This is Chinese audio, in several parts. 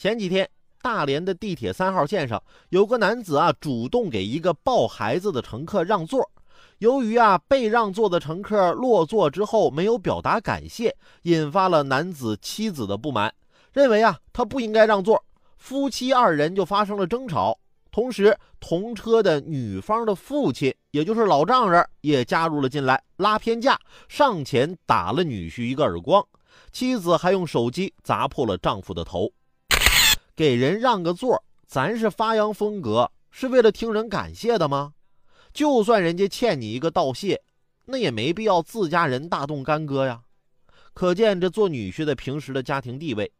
前几天，大连的地铁三号线上有个男子啊，主动给一个抱孩子的乘客让座。由于啊被让座的乘客落座之后没有表达感谢，引发了男子妻子的不满，认为啊他不应该让座，夫妻二人就发生了争吵。同时，同车的女方的父亲，也就是老丈人，也加入了进来，拉偏架，上前打了女婿一个耳光，妻子还用手机砸破了丈夫的头。给人让个座，咱是发扬风格，是为了听人感谢的吗？就算人家欠你一个道谢，那也没必要自家人大动干戈呀。可见这做女婿的平时的家庭地位，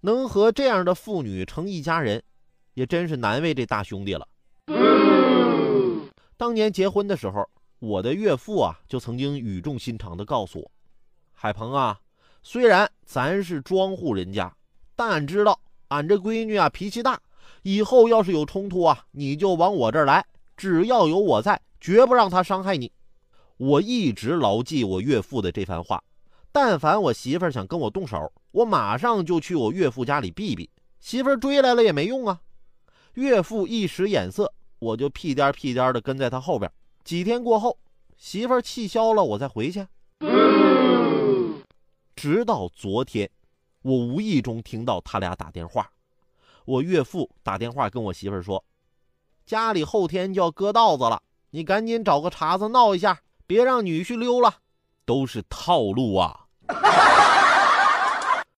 能和这样的妇女成一家人，也真是难为这大兄弟了。当年结婚的时候，我的岳父啊就曾经语重心长地告诉我：“海鹏啊，虽然咱是庄户人家，但俺知道。”俺这闺女啊，脾气大，以后要是有冲突啊，你就往我这儿来，只要有我在，绝不让她伤害你。我一直牢记我岳父的这番话，但凡我媳妇儿想跟我动手，我马上就去我岳父家里避避。媳妇儿追来了也没用啊。岳父一使眼色，我就屁颠屁颠的跟在他后边。几天过后，媳妇儿气消了，我再回去。直到昨天。我无意中听到他俩打电话，我岳父打电话跟我媳妇说：“家里后天就要割稻子了，你赶紧找个茬子闹一下，别让女婿溜了。”都是套路啊！